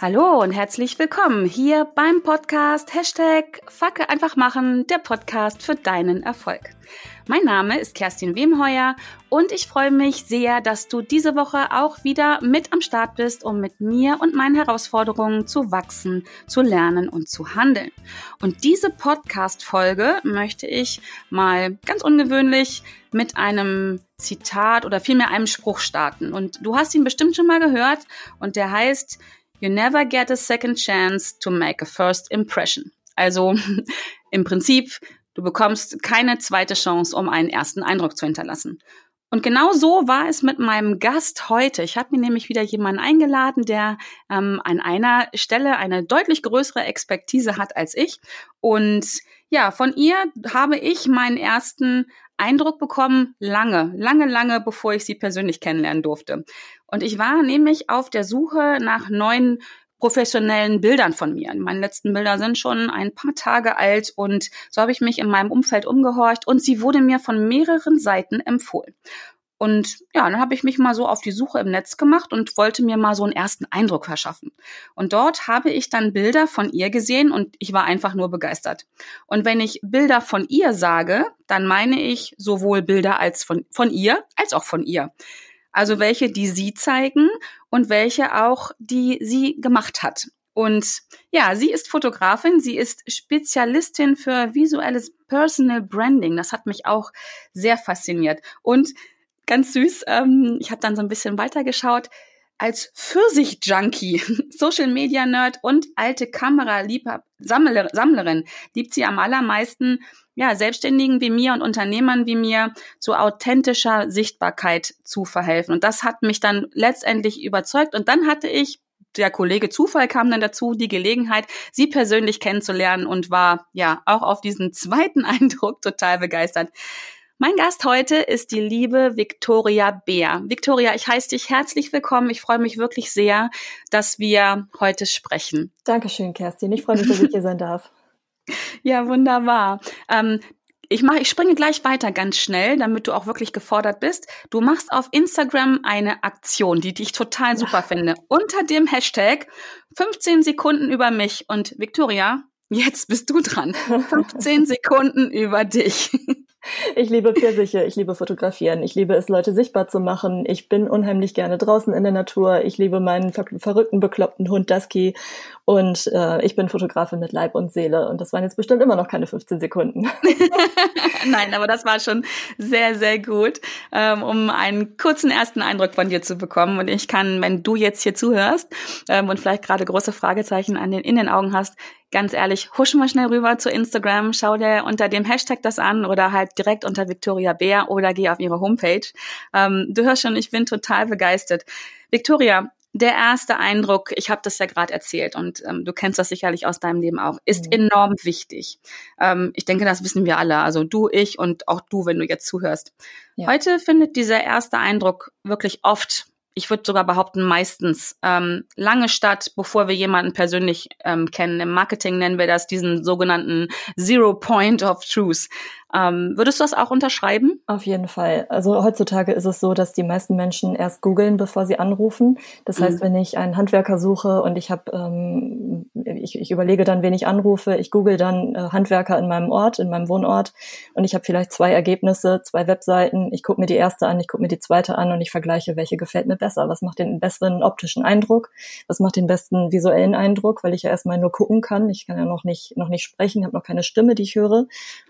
Hallo und herzlich willkommen hier beim Podcast Hashtag Facke einfach machen, der Podcast für deinen Erfolg. Mein Name ist Kerstin Wemheuer und ich freue mich sehr, dass du diese Woche auch wieder mit am Start bist, um mit mir und meinen Herausforderungen zu wachsen, zu lernen und zu handeln. Und diese Podcast-Folge möchte ich mal ganz ungewöhnlich mit einem Zitat oder vielmehr einem Spruch starten. Und du hast ihn bestimmt schon mal gehört und der heißt, You never get a second chance to make a first impression. Also im Prinzip, du bekommst keine zweite Chance, um einen ersten Eindruck zu hinterlassen. Und genau so war es mit meinem Gast heute. Ich habe mir nämlich wieder jemanden eingeladen, der ähm, an einer Stelle eine deutlich größere Expertise hat als ich. Und ja, von ihr habe ich meinen ersten Eindruck bekommen, lange, lange, lange, bevor ich sie persönlich kennenlernen durfte. Und ich war nämlich auf der Suche nach neuen professionellen Bildern von mir. Meine letzten Bilder sind schon ein paar Tage alt und so habe ich mich in meinem Umfeld umgehorcht und sie wurde mir von mehreren Seiten empfohlen. Und ja, dann habe ich mich mal so auf die Suche im Netz gemacht und wollte mir mal so einen ersten Eindruck verschaffen. Und dort habe ich dann Bilder von ihr gesehen und ich war einfach nur begeistert. Und wenn ich Bilder von ihr sage, dann meine ich sowohl Bilder als von, von ihr als auch von ihr. Also welche, die sie zeigen und welche auch, die sie gemacht hat. Und ja, sie ist Fotografin, sie ist Spezialistin für visuelles Personal Branding. Das hat mich auch sehr fasziniert. Und ganz süß. Ähm, ich habe dann so ein bisschen weitergeschaut. Als Pfirsich-Junkie, Social-Media-Nerd und alte Kamera-Sammlerin liebt sie am allermeisten ja, Selbstständigen wie mir und Unternehmern wie mir zu authentischer Sichtbarkeit zu verhelfen. Und das hat mich dann letztendlich überzeugt. Und dann hatte ich der Kollege Zufall kam dann dazu, die Gelegenheit, sie persönlich kennenzulernen und war ja auch auf diesen zweiten Eindruck total begeistert. Mein Gast heute ist die liebe Victoria Beer. Victoria, ich heiße dich herzlich willkommen. Ich freue mich wirklich sehr, dass wir heute sprechen. Dankeschön, Kerstin. Ich freue mich, dass ich hier sein darf. Ja, wunderbar. Ähm, ich mache, ich springe gleich weiter ganz schnell, damit du auch wirklich gefordert bist. Du machst auf Instagram eine Aktion, die, ich total super ja. finde. Unter dem Hashtag 15 Sekunden über mich und Victoria, jetzt bist du dran. 15 Sekunden über dich. Ich liebe Pfirsiche, ich liebe Fotografieren, ich liebe es, Leute sichtbar zu machen. Ich bin unheimlich gerne draußen in der Natur. Ich liebe meinen ver verrückten, bekloppten Hund Dusky und äh, ich bin Fotografin mit Leib und Seele. Und das waren jetzt bestimmt immer noch keine 15 Sekunden. Nein, aber das war schon sehr, sehr gut, ähm, um einen kurzen ersten Eindruck von dir zu bekommen. Und ich kann, wenn du jetzt hier zuhörst ähm, und vielleicht gerade große Fragezeichen an den, in den Augen hast, ganz ehrlich, husch mal schnell rüber zu Instagram, schau dir unter dem Hashtag das an oder halt direkt unter Victoria Bär oder geh auf ihre Homepage. Ähm, du hörst schon, ich bin total begeistert. Victoria, der erste Eindruck, ich habe das ja gerade erzählt und ähm, du kennst das sicherlich aus deinem Leben auch, ist mhm. enorm wichtig. Ähm, ich denke, das wissen wir alle, also du, ich und auch du, wenn du jetzt zuhörst. Ja. Heute findet dieser erste Eindruck wirklich oft ich würde sogar behaupten, meistens ähm, lange statt, bevor wir jemanden persönlich ähm, kennen. Im Marketing nennen wir das diesen sogenannten Zero Point of Truth. Ähm, würdest du das auch unterschreiben? Auf jeden Fall. Also heutzutage ist es so, dass die meisten Menschen erst googeln, bevor sie anrufen. Das mhm. heißt, wenn ich einen Handwerker suche und ich habe, ähm, ich, ich überlege dann, wen ich anrufe, ich google dann äh, Handwerker in meinem Ort, in meinem Wohnort und ich habe vielleicht zwei Ergebnisse, zwei Webseiten. Ich gucke mir die erste an, ich gucke mir die zweite an und ich vergleiche, welche gefällt mir besser. Was macht den besseren optischen Eindruck? Was macht den besten visuellen Eindruck? Weil ich ja erstmal nur gucken kann. Ich kann ja noch nicht, noch nicht sprechen, habe noch keine Stimme, die ich höre.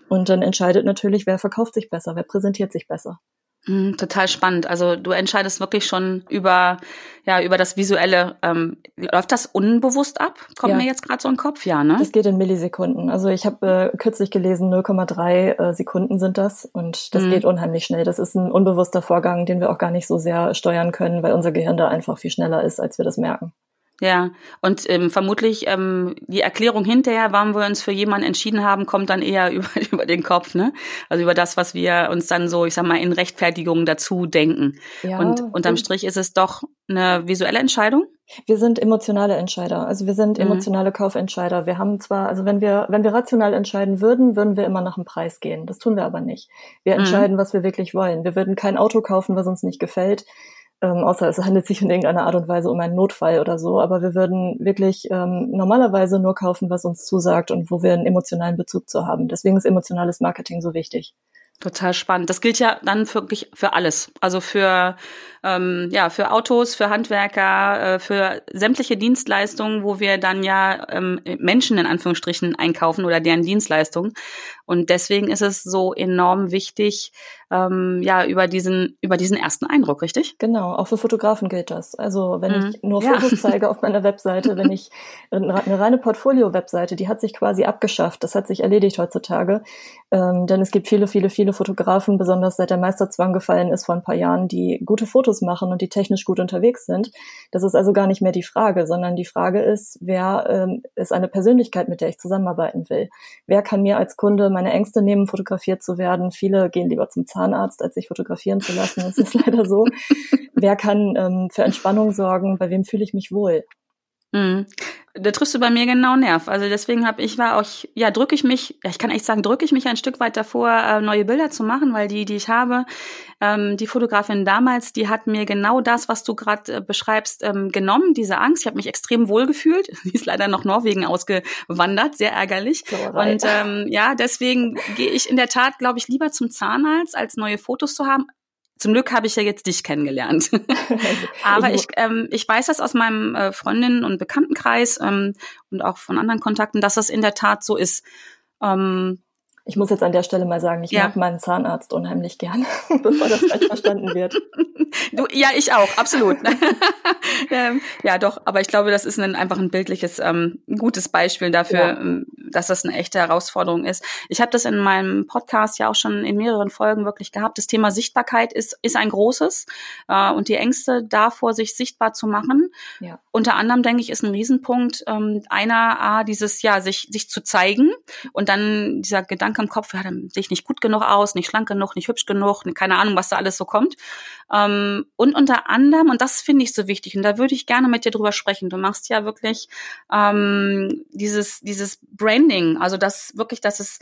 Und dann entscheidet natürlich, wer verkauft sich besser, wer präsentiert sich besser. Mm, total spannend. Also du entscheidest wirklich schon über ja über das Visuelle. Ähm, läuft das unbewusst ab? Kommt ja. mir jetzt gerade so ein Kopf, ja, ne? Das geht in Millisekunden. Also ich habe äh, kürzlich gelesen, 0,3 äh, Sekunden sind das und das mhm. geht unheimlich schnell. Das ist ein unbewusster Vorgang, den wir auch gar nicht so sehr steuern können, weil unser Gehirn da einfach viel schneller ist, als wir das merken. Ja, und ähm, vermutlich ähm, die Erklärung hinterher, warum wir uns für jemanden entschieden haben, kommt dann eher über, über den Kopf, ne? Also über das, was wir uns dann so, ich sag mal, in Rechtfertigung dazu denken. Ja, und unterm Strich ist es doch eine visuelle Entscheidung? Wir sind emotionale Entscheider. Also wir sind mhm. emotionale mhm. Kaufentscheider. Wir haben zwar, also wenn wir, wenn wir rational entscheiden würden, würden wir immer nach dem Preis gehen. Das tun wir aber nicht. Wir mhm. entscheiden, mhm. was wir wirklich wollen. Wir würden kein Auto kaufen, was uns nicht gefällt ähm, außer es handelt sich in irgendeiner Art und Weise um einen Notfall oder so. Aber wir würden wirklich ähm, normalerweise nur kaufen, was uns zusagt und wo wir einen emotionalen Bezug zu haben. Deswegen ist emotionales Marketing so wichtig. Total spannend. Das gilt ja dann wirklich für alles. Also für ähm, ja für Autos, für Handwerker, äh, für sämtliche Dienstleistungen, wo wir dann ja ähm, Menschen in Anführungsstrichen einkaufen oder deren Dienstleistungen. Und deswegen ist es so enorm wichtig, ähm, ja über diesen über diesen ersten Eindruck, richtig? Genau. Auch für Fotografen gilt das. Also wenn mhm. ich nur Fotos ja. zeige auf meiner Webseite, wenn ich eine reine Portfolio-Webseite, die hat sich quasi abgeschafft. Das hat sich erledigt heutzutage, ähm, denn es gibt viele, viele, viele Fotografen, besonders seit der Meisterzwang gefallen ist vor ein paar Jahren, die gute Fotos machen und die technisch gut unterwegs sind. Das ist also gar nicht mehr die Frage, sondern die Frage ist, wer ähm, ist eine Persönlichkeit, mit der ich zusammenarbeiten will? Wer kann mir als Kunde meine Ängste nehmen, fotografiert zu werden? Viele gehen lieber zum Zahnarzt, als sich fotografieren zu lassen. Das ist leider so. wer kann ähm, für Entspannung sorgen? Bei wem fühle ich mich wohl? Mhm. Da triffst du bei mir genau Nerv. Also deswegen habe ich war auch, ja, drücke ich mich, ja, ich kann echt sagen, drücke ich mich ein Stück weit davor, äh, neue Bilder zu machen, weil die, die ich habe, ähm, die Fotografin damals, die hat mir genau das, was du gerade äh, beschreibst, ähm, genommen, diese Angst. Ich habe mich extrem wohl gefühlt. Sie ist leider noch Norwegen ausgewandert, sehr ärgerlich. Und ähm, ja, deswegen gehe ich in der Tat, glaube ich, lieber zum Zahnarzt, als neue Fotos zu haben. Zum Glück habe ich ja jetzt dich kennengelernt. Aber ich, ähm, ich weiß das aus meinem äh, Freundinnen- und Bekanntenkreis ähm, und auch von anderen Kontakten, dass das in der Tat so ist. Ähm, ich muss jetzt an der Stelle mal sagen, ich ja. mag meinen Zahnarzt unheimlich gern, bevor das falsch verstanden wird. Du, ja, ich auch, absolut. ähm, ja, doch, aber ich glaube, das ist ein, einfach ein bildliches, ähm, gutes Beispiel dafür, ja. Ähm, dass das eine echte Herausforderung ist. Ich habe das in meinem Podcast ja auch schon in mehreren Folgen wirklich gehabt. Das Thema Sichtbarkeit ist, ist ein großes äh, und die Ängste davor, sich sichtbar zu machen. Ja. Unter anderem, denke ich, ist ein Riesenpunkt ähm, einer, A, dieses, ja, sich, sich zu zeigen und dann dieser Gedanke im Kopf, ja, dann sehe ich nicht gut genug aus, nicht schlank genug, nicht hübsch genug, keine Ahnung, was da alles so kommt. Ähm, und unter anderem, und das finde ich so wichtig, und da würde ich gerne mit dir drüber sprechen. Du machst ja wirklich ähm, dieses, dieses Branding, also das wirklich, das ist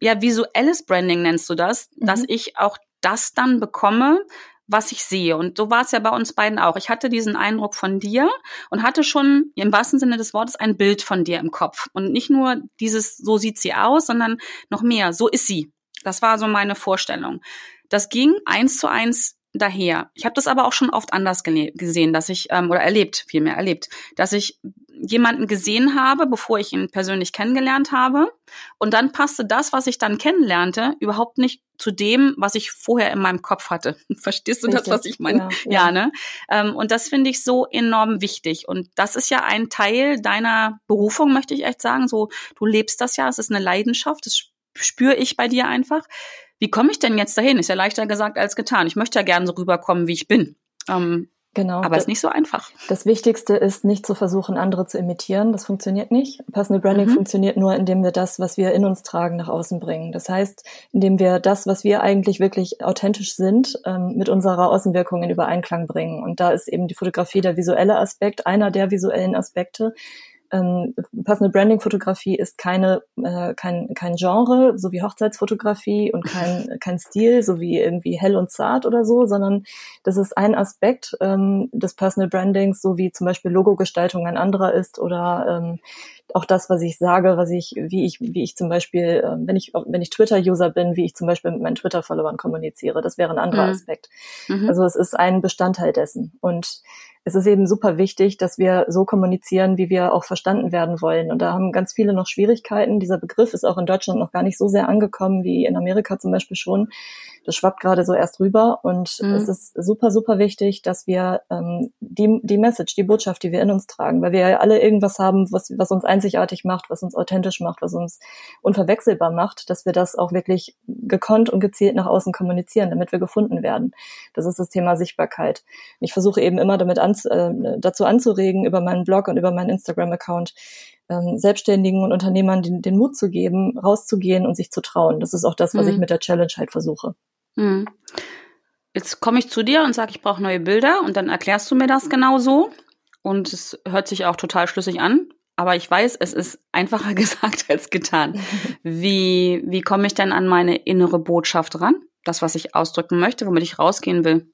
ja visuelles Branding nennst du das, mhm. dass ich auch das dann bekomme, was ich sehe. Und so war es ja bei uns beiden auch. Ich hatte diesen Eindruck von dir und hatte schon im wahrsten Sinne des Wortes ein Bild von dir im Kopf. Und nicht nur dieses, so sieht sie aus, sondern noch mehr, so ist sie. Das war so meine Vorstellung. Das ging eins zu eins daher. Ich habe das aber auch schon oft anders gesehen, dass ich, ähm, oder erlebt, vielmehr erlebt, dass ich jemanden gesehen habe, bevor ich ihn persönlich kennengelernt habe. Und dann passte das, was ich dann kennenlernte, überhaupt nicht zu dem, was ich vorher in meinem Kopf hatte. Verstehst du Richtig. das, was ich meine? Ja, ja. ja ne? Ähm, und das finde ich so enorm wichtig. Und das ist ja ein Teil deiner Berufung, möchte ich echt sagen. So, du lebst das ja, es ist eine Leidenschaft, das spüre ich bei dir einfach. Wie komme ich denn jetzt dahin? Ist ja leichter gesagt als getan. Ich möchte ja gerne so rüberkommen, wie ich bin. Ähm, Genau. Aber es ist nicht so einfach. Das Wichtigste ist, nicht zu versuchen, andere zu imitieren. Das funktioniert nicht. Personal Branding mhm. funktioniert nur, indem wir das, was wir in uns tragen, nach außen bringen. Das heißt, indem wir das, was wir eigentlich wirklich authentisch sind, ähm, mit unserer Außenwirkung in Übereinklang bringen. Und da ist eben die Fotografie der visuelle Aspekt, einer der visuellen Aspekte, ähm, Personal Branding Fotografie ist keine äh, kein kein Genre, so wie Hochzeitsfotografie und kein kein Stil, so wie irgendwie hell und zart oder so, sondern das ist ein Aspekt ähm, des Personal Brandings, so wie zum Beispiel Logogestaltung ein anderer ist oder ähm, auch das, was ich sage, was ich, wie ich, wie ich zum Beispiel, äh, wenn ich, wenn ich Twitter-User bin, wie ich zum Beispiel mit meinen Twitter-Followern kommuniziere. Das wäre ein anderer mhm. Aspekt. Mhm. Also es ist ein Bestandteil dessen. Und es ist eben super wichtig, dass wir so kommunizieren, wie wir auch verstanden werden wollen. Und da haben ganz viele noch Schwierigkeiten. Dieser Begriff ist auch in Deutschland noch gar nicht so sehr angekommen wie in Amerika zum Beispiel schon. Das schwappt gerade so erst rüber und mhm. es ist super, super wichtig, dass wir ähm, die, die Message, die Botschaft, die wir in uns tragen, weil wir ja alle irgendwas haben, was, was uns einzigartig macht, was uns authentisch macht, was uns unverwechselbar macht, dass wir das auch wirklich gekonnt und gezielt nach außen kommunizieren, damit wir gefunden werden. Das ist das Thema Sichtbarkeit. ich versuche eben immer damit an, äh, dazu anzuregen, über meinen Blog und über meinen Instagram-Account, ähm, Selbstständigen und Unternehmern den, den Mut zu geben, rauszugehen und sich zu trauen. Das ist auch das, was mhm. ich mit der Challenge halt versuche. Mhm. Jetzt komme ich zu dir und sage, ich brauche neue Bilder und dann erklärst du mir das genau so. Und es hört sich auch total schlüssig an. Aber ich weiß, es ist einfacher gesagt als getan. Wie, wie komme ich denn an meine innere Botschaft ran? Das, was ich ausdrücken möchte, womit ich rausgehen will?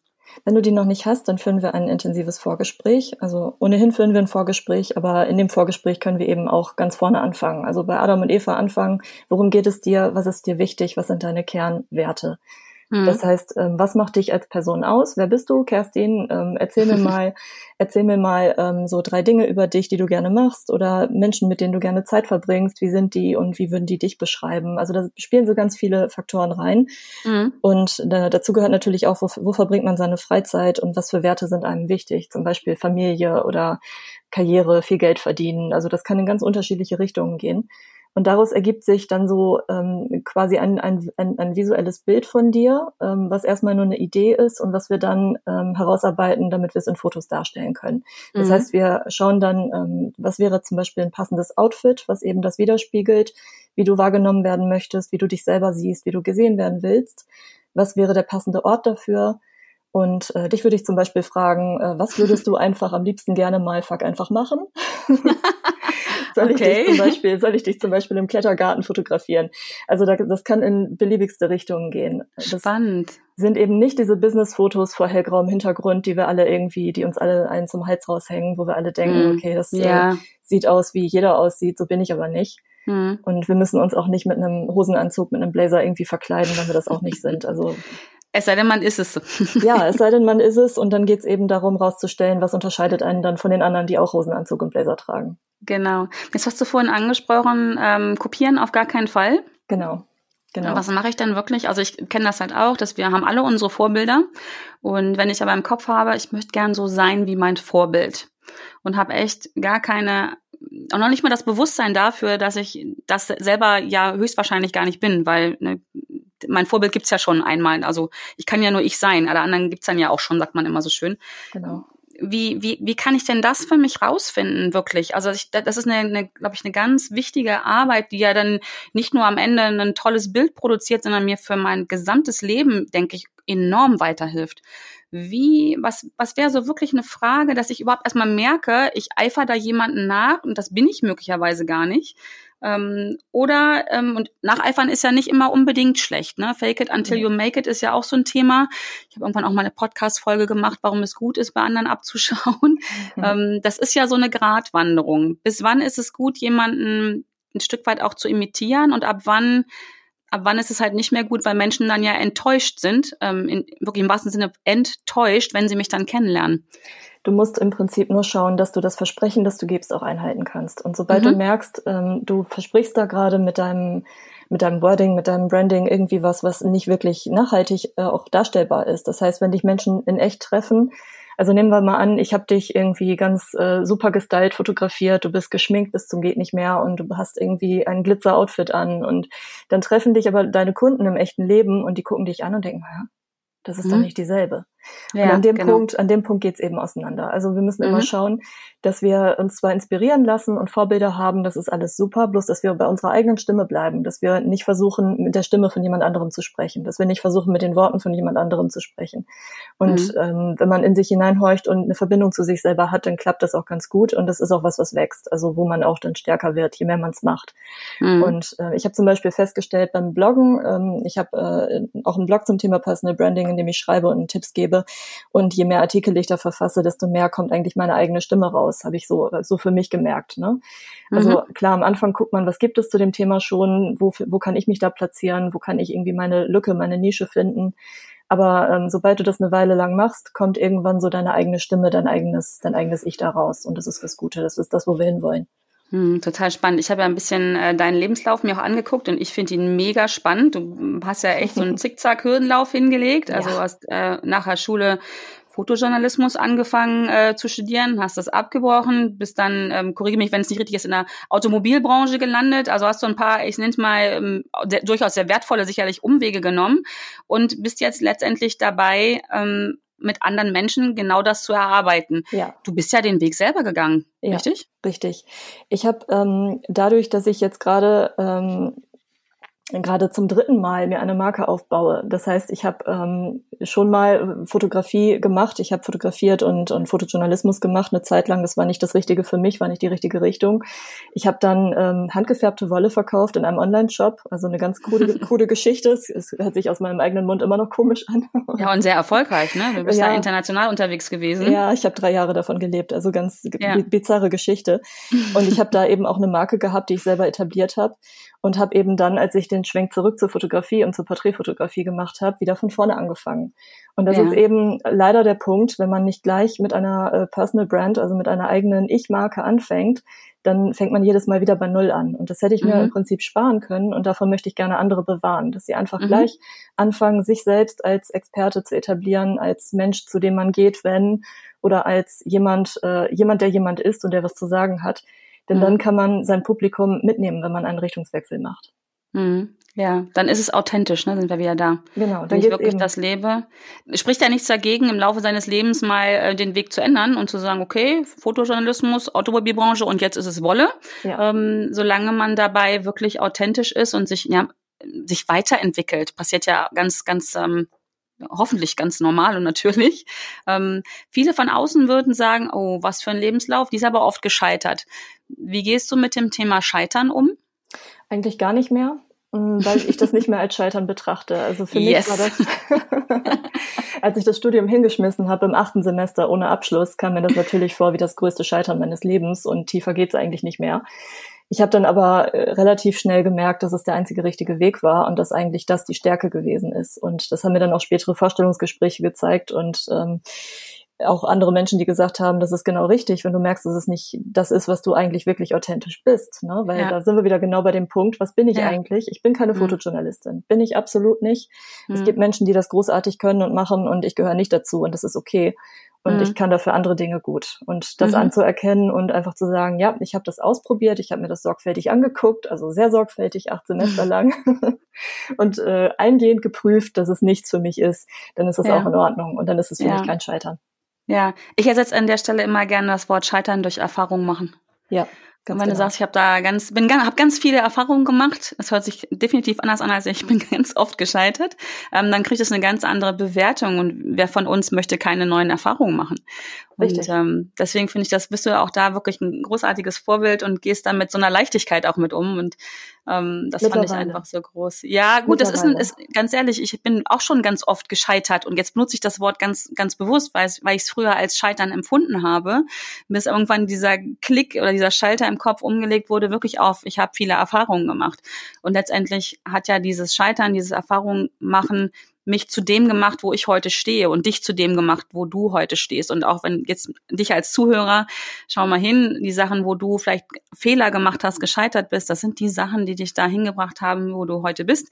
Wenn du die noch nicht hast, dann führen wir ein intensives Vorgespräch. Also ohnehin führen wir ein Vorgespräch, aber in dem Vorgespräch können wir eben auch ganz vorne anfangen. Also bei Adam und Eva anfangen. Worum geht es dir? Was ist dir wichtig? Was sind deine Kernwerte? Mhm. Das heißt, ähm, was macht dich als Person aus? Wer bist du, Kerstin? Ähm, erzähl mir mal, erzähl mir mal ähm, so drei Dinge über dich, die du gerne machst oder Menschen, mit denen du gerne Zeit verbringst. Wie sind die und wie würden die dich beschreiben? Also da spielen so ganz viele Faktoren rein. Mhm. Und äh, dazu gehört natürlich auch, wo, wo verbringt man seine Freizeit und was für Werte sind einem wichtig? Zum Beispiel Familie oder Karriere, viel Geld verdienen. Also das kann in ganz unterschiedliche Richtungen gehen. Und daraus ergibt sich dann so ähm, quasi ein, ein, ein, ein visuelles Bild von dir, ähm, was erstmal nur eine Idee ist und was wir dann ähm, herausarbeiten, damit wir es in Fotos darstellen können. Das mhm. heißt, wir schauen dann, ähm, was wäre zum Beispiel ein passendes Outfit, was eben das widerspiegelt, wie du wahrgenommen werden möchtest, wie du dich selber siehst, wie du gesehen werden willst. Was wäre der passende Ort dafür? Und äh, dich würde ich zum Beispiel fragen, äh, was würdest du einfach am liebsten gerne mal fuck einfach machen? soll, okay. ich dich zum Beispiel, soll ich dich zum Beispiel im Klettergarten fotografieren? Also da, das kann in beliebigste Richtungen gehen. Das Spannend. Sind eben nicht diese Business-Fotos vor hellgrauem Hintergrund, die wir alle irgendwie, die uns alle einen zum Hals raushängen, wo wir alle denken, mm. okay, das ja. äh, sieht aus, wie jeder aussieht, so bin ich aber nicht. Mm. Und wir müssen uns auch nicht mit einem Hosenanzug, mit einem Blazer irgendwie verkleiden, wenn wir das auch nicht sind. Also es sei denn, man ist es. ja, es sei denn, man ist es. Und dann geht es eben darum, rauszustellen, was unterscheidet einen dann von den anderen, die auch Hosenanzug und Blazer tragen. Genau. Jetzt hast du vorhin angesprochen, ähm, kopieren auf gar keinen Fall. Genau. Genau. Was mache ich dann wirklich? Also ich kenne das halt auch, dass wir haben alle unsere Vorbilder. Und wenn ich aber im Kopf habe, ich möchte gern so sein wie mein Vorbild und habe echt gar keine, auch noch nicht mal das Bewusstsein dafür, dass ich das selber ja höchstwahrscheinlich gar nicht bin, weil ne, mein Vorbild gibt's ja schon einmal. Also ich kann ja nur ich sein, alle anderen gibt's dann ja auch schon, sagt man immer so schön. Genau wie, wie, wie kann ich denn das für mich rausfinden, wirklich? Also ich, das ist eine, eine glaube ich, eine ganz wichtige Arbeit, die ja dann nicht nur am Ende ein tolles Bild produziert, sondern mir für mein gesamtes Leben, denke ich, enorm weiterhilft. Wie, was, was wäre so wirklich eine Frage, dass ich überhaupt erstmal merke, ich eifer da jemanden nach und das bin ich möglicherweise gar nicht. Ähm, oder, ähm, und nacheifern ist ja nicht immer unbedingt schlecht, ne? Fake it until you make it ist ja auch so ein Thema. Ich habe irgendwann auch mal eine Podcast-Folge gemacht, warum es gut ist, bei anderen abzuschauen. Mhm. Ähm, das ist ja so eine Gratwanderung. Bis wann ist es gut, jemanden ein Stück weit auch zu imitieren und ab wann ab wann ist es halt nicht mehr gut, weil Menschen dann ja enttäuscht sind, ähm, in, wirklich im wahrsten Sinne enttäuscht, wenn sie mich dann kennenlernen. Du musst im Prinzip nur schauen, dass du das Versprechen, das du gibst, auch einhalten kannst. Und sobald mhm. du merkst, ähm, du versprichst da gerade mit deinem mit deinem Wording, mit deinem Branding irgendwie was, was nicht wirklich nachhaltig äh, auch darstellbar ist. Das heißt, wenn dich Menschen in echt treffen, also nehmen wir mal an, ich habe dich irgendwie ganz äh, super gestylt fotografiert, du bist geschminkt bis zum geht nicht mehr und du hast irgendwie ein Glitzer-Outfit an und dann treffen dich aber deine Kunden im echten Leben und die gucken dich an und denken, ja, das ist mhm. doch nicht dieselbe. Ja, und an dem genau. Punkt, an dem Punkt geht's eben auseinander. Also wir müssen mhm. immer schauen, dass wir uns zwar inspirieren lassen und Vorbilder haben, das ist alles super, bloß dass wir bei unserer eigenen Stimme bleiben, dass wir nicht versuchen, mit der Stimme von jemand anderem zu sprechen, dass wir nicht versuchen, mit den Worten von jemand anderem zu sprechen. Und mhm. ähm, wenn man in sich hineinhorcht und eine Verbindung zu sich selber hat, dann klappt das auch ganz gut und das ist auch was, was wächst, also wo man auch dann stärker wird, je mehr man es macht. Mhm. Und äh, ich habe zum Beispiel festgestellt beim Bloggen, ähm, ich habe äh, auch einen Blog zum Thema Personal Branding, in dem ich schreibe und Tipps gebe, und je mehr Artikel ich da verfasse, desto mehr kommt eigentlich meine eigene Stimme raus, habe ich so, so für mich gemerkt. Ne? Also mhm. klar, am Anfang guckt man, was gibt es zu dem Thema schon, wo, wo kann ich mich da platzieren, wo kann ich irgendwie meine Lücke, meine Nische finden. Aber ähm, sobald du das eine Weile lang machst, kommt irgendwann so deine eigene Stimme, dein eigenes, dein eigenes Ich da raus. Und das ist das Gute, das ist das, wo wir hinwollen. Hm, total spannend. Ich habe ja ein bisschen äh, deinen Lebenslauf mir auch angeguckt und ich finde ihn mega spannend. Du hast ja echt so einen Zickzack-Hürdenlauf hingelegt. Also ja. hast äh, nach der Schule Fotojournalismus angefangen äh, zu studieren, hast das abgebrochen, bist dann, ähm, korrigiere mich, wenn es nicht richtig ist, in der Automobilbranche gelandet. Also hast du ein paar, ich nenne es mal, ähm, sehr, durchaus sehr wertvolle, sicherlich Umwege genommen und bist jetzt letztendlich dabei, ähm, mit anderen Menschen genau das zu erarbeiten. Ja. Du bist ja den Weg selber gegangen, ja, richtig? Richtig. Ich habe ähm, dadurch, dass ich jetzt gerade ähm, gerade zum dritten Mal mir eine Marke aufbaue. Das heißt, ich habe ähm, schon mal Fotografie gemacht, ich habe fotografiert und, und Fotojournalismus gemacht eine Zeit lang. Das war nicht das Richtige für mich, war nicht die richtige Richtung. Ich habe dann ähm, handgefärbte Wolle verkauft in einem Online-Shop, also eine ganz coole, coole Geschichte. Es, es hört sich aus meinem eigenen Mund immer noch komisch an. Ja, und sehr erfolgreich, ne? Du bist ja, da international unterwegs gewesen. Ja, ich habe drei Jahre davon gelebt, also ganz ja. bizarre Geschichte. Und ich habe da eben auch eine Marke gehabt, die ich selber etabliert habe und habe eben dann, als ich den Schwenk zurück zur Fotografie und zur Porträtfotografie gemacht habe, wieder von vorne angefangen. Und das ja. ist eben leider der Punkt, wenn man nicht gleich mit einer äh, Personal Brand, also mit einer eigenen Ich-Marke anfängt, dann fängt man jedes Mal wieder bei Null an. Und das hätte ich mhm. mir im Prinzip sparen können und davon möchte ich gerne andere bewahren, dass sie einfach mhm. gleich anfangen, sich selbst als Experte zu etablieren, als Mensch, zu dem man geht, wenn oder als jemand, äh, jemand, der jemand ist und der was zu sagen hat, denn mhm. dann kann man sein Publikum mitnehmen, wenn man einen Richtungswechsel macht. Mhm. Ja, dann ist es authentisch, ne? Sind wir wieder da. Genau, dann wenn ich wirklich eben. das lebe. Spricht ja nichts dagegen, im Laufe seines Lebens mal äh, den Weg zu ändern und zu sagen, okay, Fotojournalismus, Automobilbranche und jetzt ist es Wolle. Ja. Ähm, solange man dabei wirklich authentisch ist und sich, ja, sich weiterentwickelt, passiert ja ganz, ganz ähm, hoffentlich ganz normal und natürlich. Ähm, viele von außen würden sagen, oh, was für ein Lebenslauf, die ist aber oft gescheitert. Wie gehst du mit dem Thema Scheitern um? Eigentlich gar nicht mehr, mm, weil ich das nicht mehr als Scheitern betrachte. Also für yes. mich war das, als ich das Studium hingeschmissen habe im achten Semester ohne Abschluss, kam mir das natürlich vor wie das größte Scheitern meines Lebens und tiefer geht's eigentlich nicht mehr. Ich habe dann aber äh, relativ schnell gemerkt, dass es der einzige richtige Weg war und dass eigentlich das die Stärke gewesen ist. Und das haben mir dann auch spätere Vorstellungsgespräche gezeigt und ähm, auch andere Menschen, die gesagt haben, das ist genau richtig, wenn du merkst, dass es nicht das ist, was du eigentlich wirklich authentisch bist. Ne? Weil ja. da sind wir wieder genau bei dem Punkt, was bin ich ja. eigentlich? Ich bin keine mhm. Fotojournalistin. Bin ich absolut nicht. Mhm. Es gibt Menschen, die das großartig können und machen und ich gehöre nicht dazu und das ist okay. Und mhm. ich kann dafür andere Dinge gut. Und das mhm. anzuerkennen und einfach zu sagen, ja, ich habe das ausprobiert, ich habe mir das sorgfältig angeguckt, also sehr sorgfältig, acht Semester lang und äh, eingehend geprüft, dass es nichts für mich ist, dann ist das ja. auch in Ordnung und dann ist es für mich kein Scheitern. Ja, ich ersetze an der Stelle immer gerne das Wort Scheitern durch Erfahrung machen. Ja. Ganz und wenn genau. du sagst, ich habe da ganz, bin habe ganz viele Erfahrungen gemacht, das hört sich definitiv anders an, als ich bin ganz oft gescheitert, ähm, dann kriegt es eine ganz andere Bewertung und wer von uns möchte keine neuen Erfahrungen machen? Richtig. Und ähm, deswegen finde ich, das bist du auch da wirklich ein großartiges Vorbild und gehst dann mit so einer Leichtigkeit auch mit um. Und ähm, das fand ich einfach so groß. Ja, gut, das ist, ein, ist ganz ehrlich, ich bin auch schon ganz oft gescheitert und jetzt benutze ich das Wort ganz, ganz bewusst, weil, weil ich es früher als Scheitern empfunden habe, bis irgendwann dieser Klick oder dieser Schalter im Kopf umgelegt wurde, wirklich auf, ich habe viele Erfahrungen gemacht. Und letztendlich hat ja dieses Scheitern, dieses Erfahrungen machen mich zu dem gemacht, wo ich heute stehe und dich zu dem gemacht, wo du heute stehst. Und auch wenn jetzt dich als Zuhörer, schau mal hin, die Sachen, wo du vielleicht Fehler gemacht hast, gescheitert bist, das sind die Sachen, die dich da hingebracht haben, wo du heute bist.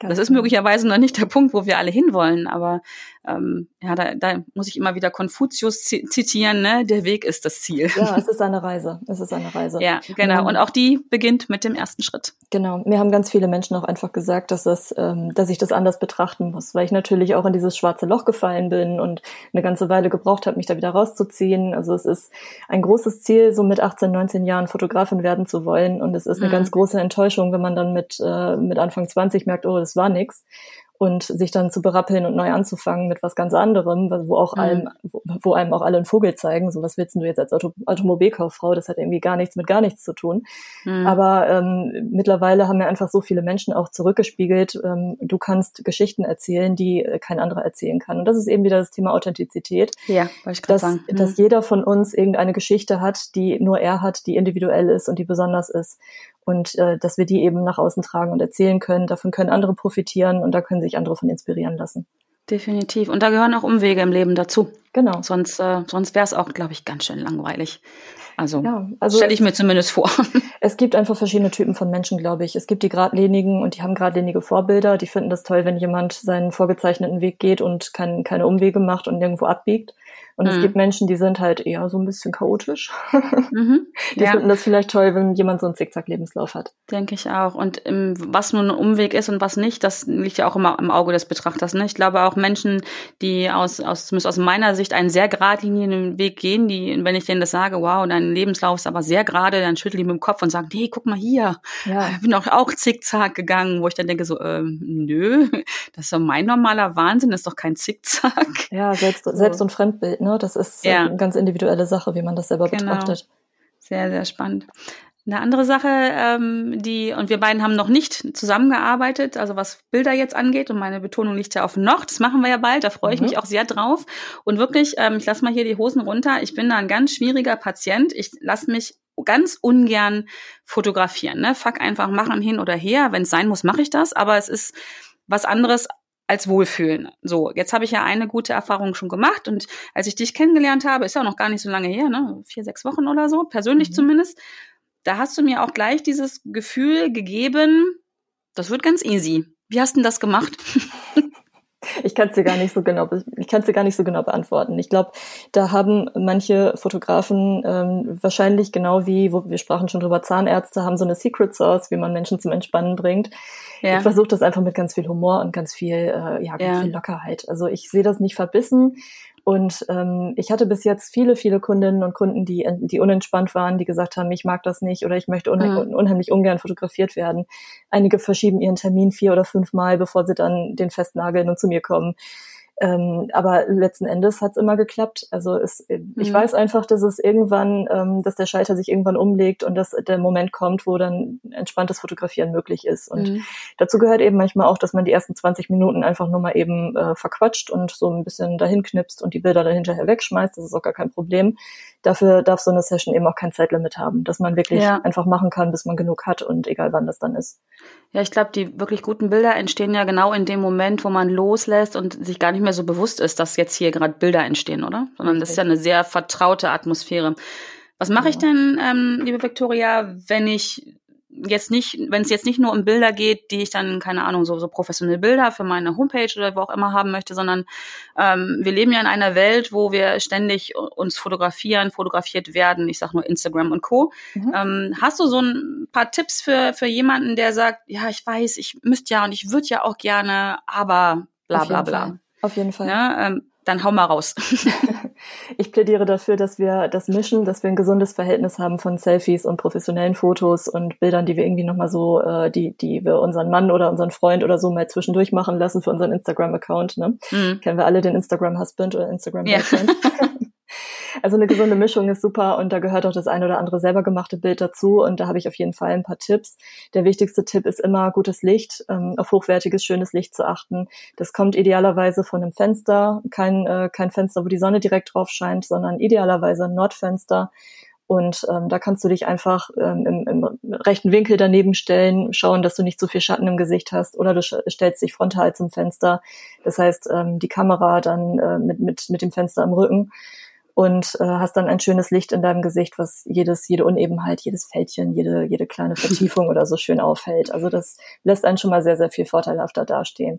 Ganz das ist genau. möglicherweise noch nicht der Punkt, wo wir alle hinwollen, aber ähm, ja, da, da muss ich immer wieder Konfuzius zitieren, ne? Der Weg ist das Ziel. Ja, es ist eine Reise. Es ist eine Reise. Ja, genau. Und auch die beginnt mit dem ersten Schritt. Genau. Mir haben ganz viele Menschen auch einfach gesagt, dass es, ähm, dass ich das anders betrachten muss, weil ich natürlich auch in dieses schwarze Loch gefallen bin und eine ganze Weile gebraucht habe, mich da wieder rauszuziehen. Also es ist ein großes Ziel, so mit 18, 19 Jahren Fotografin werden zu wollen. Und es ist eine mhm. ganz große Enttäuschung, wenn man dann mit, äh, mit Anfang 20 merkt, oh, das war nix und sich dann zu berappeln und neu anzufangen mit was ganz anderem, wo auch mhm. allem, wo, wo, einem auch alle einen Vogel zeigen, so was willst du jetzt als Auto, Automobilkauffrau, das hat irgendwie gar nichts mit gar nichts zu tun. Mhm. Aber ähm, mittlerweile haben mir einfach so viele Menschen auch zurückgespiegelt, ähm, du kannst Geschichten erzählen, die äh, kein anderer erzählen kann. Und das ist eben wieder das Thema Authentizität. Ja, wollte ich gerade sagen. Mhm. Dass jeder von uns irgendeine Geschichte hat, die nur er hat, die individuell ist und die besonders ist und äh, dass wir die eben nach außen tragen und erzählen können. Davon können andere profitieren und da können sich andere von inspirieren lassen. Definitiv. Und da gehören auch Umwege im Leben dazu. Genau. Sonst, äh, sonst wäre es auch, glaube ich, ganz schön langweilig. Also, ja, also stelle ich mir zumindest vor. Es gibt einfach verschiedene Typen von Menschen, glaube ich. Es gibt die geradlinigen und die haben geradlinige Vorbilder. Die finden das toll, wenn jemand seinen vorgezeichneten Weg geht und kein, keine Umwege macht und irgendwo abbiegt. Und mhm. es gibt Menschen, die sind halt eher so ein bisschen chaotisch. Mhm. Die ja. finden das vielleicht toll, wenn jemand so einen Zickzack-Lebenslauf hat. Denke ich auch. Und im, was nun ein Umweg ist und was nicht, das liegt ja auch immer im Auge des Betrachters. Ne? Ich glaube auch Menschen, die aus, aus, zumindest aus meiner Sicht einen sehr geradlinigen Weg gehen, die, wenn ich denen das sage, wow, dein Lebenslauf ist aber sehr gerade, dann schütteln die mit dem Kopf und sagen, nee, guck mal hier. Ja. Ich bin auch, auch zickzack gegangen, wo ich dann denke so, ähm, nö, das ist doch mein normaler Wahnsinn, das ist doch kein Zickzack. Ja, selbst, so. selbst und Fremdbild, ne? Das ist ja. eine ganz individuelle Sache, wie man das selber genau. betrachtet. Sehr, sehr spannend. Eine andere Sache, ähm, die, und wir beiden haben noch nicht zusammengearbeitet, also was Bilder jetzt angeht, und meine Betonung liegt ja auf noch, das machen wir ja bald, da freue ich mhm. mich auch sehr drauf. Und wirklich, ähm, ich lasse mal hier die Hosen runter, ich bin da ein ganz schwieriger Patient, ich lasse mich ganz ungern fotografieren. Ne? Fuck einfach machen hin oder her, wenn es sein muss, mache ich das, aber es ist was anderes als Wohlfühlen. So, jetzt habe ich ja eine gute Erfahrung schon gemacht und als ich dich kennengelernt habe, ist ja auch noch gar nicht so lange her, ne? vier, sechs Wochen oder so, persönlich mhm. zumindest, da hast du mir auch gleich dieses Gefühl gegeben, das wird ganz easy. Wie hast du denn das gemacht? Ich kann es dir gar nicht so genau, ich kann dir gar nicht so genau beantworten. Ich glaube, da haben manche Fotografen ähm, wahrscheinlich genau wie, wo wir sprachen schon drüber, Zahnärzte haben so eine Secret Sauce, wie man Menschen zum Entspannen bringt. Ja. Ich versuche das einfach mit ganz viel Humor und ganz viel, äh, ja, ganz ja. viel Lockerheit. Also ich sehe das nicht verbissen. Und ähm, ich hatte bis jetzt viele, viele Kundinnen und Kunden, die, die unentspannt waren, die gesagt haben, ich mag das nicht oder ich möchte unhe mhm. unheimlich ungern fotografiert werden. Einige verschieben ihren Termin vier oder fünf Mal, bevor sie dann den festnageln und zu mir kommen. Ähm, aber letzten Endes hat es immer geklappt. Also es, ich mhm. weiß einfach, dass es irgendwann, ähm, dass der Schalter sich irgendwann umlegt und dass der Moment kommt, wo dann entspanntes Fotografieren möglich ist. Und mhm. dazu gehört eben manchmal auch, dass man die ersten 20 Minuten einfach nur mal eben äh, verquatscht und so ein bisschen dahin knipst und die Bilder dann hinterher wegschmeißt. Das ist auch gar kein Problem. Dafür darf so eine Session eben auch kein Zeitlimit haben, dass man wirklich ja. einfach machen kann, bis man genug hat und egal wann das dann ist. Ja, ich glaube, die wirklich guten Bilder entstehen ja genau in dem Moment, wo man loslässt und sich gar nicht mehr so bewusst ist, dass jetzt hier gerade Bilder entstehen, oder? Sondern das ist ja eine sehr vertraute Atmosphäre. Was mache ich denn, ähm, liebe Victoria, wenn ich jetzt nicht, wenn es jetzt nicht nur um Bilder geht, die ich dann, keine Ahnung, so, so professionelle Bilder für meine Homepage oder wo auch immer haben möchte, sondern ähm, wir leben ja in einer Welt, wo wir ständig uns fotografieren, fotografiert werden. Ich sag nur Instagram und Co. Mhm. Ähm, hast du so ein paar Tipps für, für jemanden, der sagt, ja, ich weiß, ich müsste ja und ich würde ja auch gerne, aber bla bla bla. Auf jeden Fall. Ja, ähm, dann hau mal raus. ich plädiere dafür, dass wir das mischen, dass wir ein gesundes Verhältnis haben von Selfies und professionellen Fotos und Bildern, die wir irgendwie nochmal so, äh, die, die wir unseren Mann oder unseren Freund oder so mal zwischendurch machen lassen für unseren Instagram-Account. Ne? Mhm. Kennen wir alle den Instagram-Husband oder Instagram-Boyfriend? Ja. Also eine gesunde Mischung ist super und da gehört auch das ein oder andere selber gemachte Bild dazu und da habe ich auf jeden Fall ein paar Tipps. Der wichtigste Tipp ist immer gutes Licht, ähm, auf hochwertiges, schönes Licht zu achten. Das kommt idealerweise von einem Fenster, kein, äh, kein Fenster, wo die Sonne direkt drauf scheint, sondern idealerweise ein Nordfenster. Und ähm, da kannst du dich einfach ähm, im, im rechten Winkel daneben stellen, schauen, dass du nicht zu viel Schatten im Gesicht hast, oder du stellst dich frontal zum Fenster. Das heißt, ähm, die Kamera dann äh, mit, mit, mit dem Fenster am Rücken und äh, hast dann ein schönes Licht in deinem Gesicht, was jedes, jede Unebenheit, jedes Fältchen, jede, jede kleine Vertiefung oder so schön aufhält. Also das lässt einen schon mal sehr, sehr viel vorteilhafter dastehen.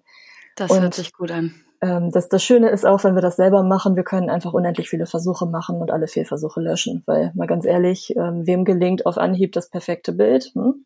Das und, hört sich gut an. Ähm, das, das Schöne ist auch, wenn wir das selber machen, wir können einfach unendlich viele Versuche machen und alle Fehlversuche löschen. Weil, mal ganz ehrlich, ähm, wem gelingt auf Anhieb das perfekte Bild? Hm?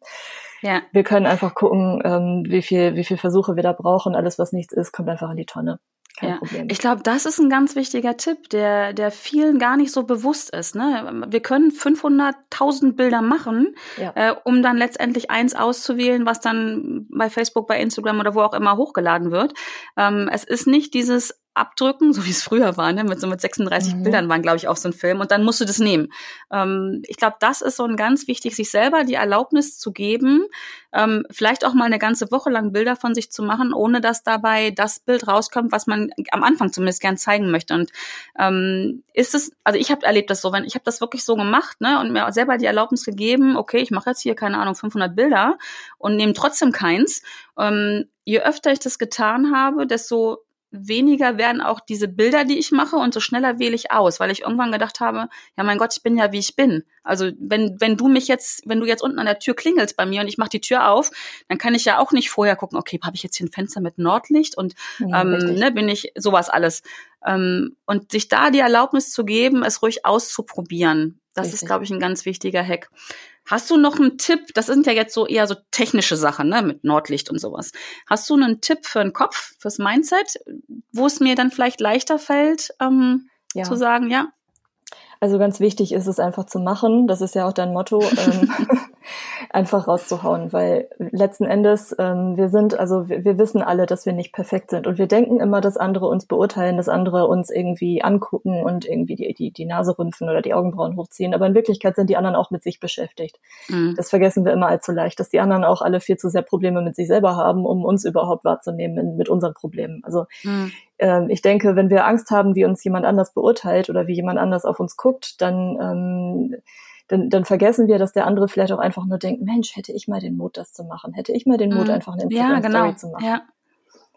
Ja. Wir können einfach gucken, ähm, wie viel, wie viel Versuche wir da brauchen. Alles, was nichts ist, kommt einfach in die Tonne. Kein ja. Problem. Ich glaube, das ist ein ganz wichtiger Tipp, der, der vielen gar nicht so bewusst ist. Ne? Wir können 500.000 Bilder machen, ja. äh, um dann letztendlich eins auszuwählen, was dann bei Facebook, bei Instagram oder wo auch immer hochgeladen wird. Ähm, es ist nicht dieses abdrücken, so wie es früher war, ne? mit so mit 36 mhm. Bildern waren, glaube ich, auf so ein Film und dann musst du das nehmen. Ähm, ich glaube, das ist so ein ganz wichtig, sich selber die Erlaubnis zu geben, ähm, vielleicht auch mal eine ganze Woche lang Bilder von sich zu machen, ohne dass dabei das Bild rauskommt, was man am Anfang zumindest gern zeigen möchte. Und ähm, ist es, also ich habe erlebt das so, wenn ich habe das wirklich so gemacht, ne, und mir selber die Erlaubnis gegeben, okay, ich mache jetzt hier keine Ahnung 500 Bilder und nehme trotzdem keins. Ähm, je öfter ich das getan habe, desto weniger werden auch diese Bilder, die ich mache und so schneller wähle ich aus, weil ich irgendwann gedacht habe, ja mein Gott, ich bin ja wie ich bin. Also wenn wenn du mich jetzt, wenn du jetzt unten an der Tür klingelst bei mir und ich mache die Tür auf, dann kann ich ja auch nicht vorher gucken, okay, habe ich jetzt hier ein Fenster mit Nordlicht und ja, ähm, ne, bin ich sowas alles. Ähm, und sich da die Erlaubnis zu geben, es ruhig auszuprobieren, das richtig. ist, glaube ich, ein ganz wichtiger Hack. Hast du noch einen Tipp? Das sind ja jetzt so eher so technische Sachen, ne, mit Nordlicht und sowas. Hast du einen Tipp für den Kopf, fürs Mindset, wo es mir dann vielleicht leichter fällt, ähm, ja. zu sagen, ja? Also ganz wichtig ist es einfach zu machen. Das ist ja auch dein Motto. Einfach rauszuhauen, weil letzten Endes ähm, wir sind, also wir, wir, wissen alle, dass wir nicht perfekt sind und wir denken immer, dass andere uns beurteilen, dass andere uns irgendwie angucken und irgendwie die, die, die Nase rümpfen oder die Augenbrauen hochziehen, aber in Wirklichkeit sind die anderen auch mit sich beschäftigt. Mhm. Das vergessen wir immer allzu leicht, dass die anderen auch alle viel zu sehr Probleme mit sich selber haben, um uns überhaupt wahrzunehmen in, mit unseren Problemen. Also mhm ähm, ich denke, wenn wir Angst haben, wie uns jemand anders beurteilt oder wie jemand anders auf uns guckt, dann ähm, dann, dann vergessen wir, dass der andere vielleicht auch einfach nur denkt, Mensch, hätte ich mal den Mut, das zu machen, hätte ich mal den Mut, mhm. einfach eine Instagram-Story ja, genau. zu machen. Ja,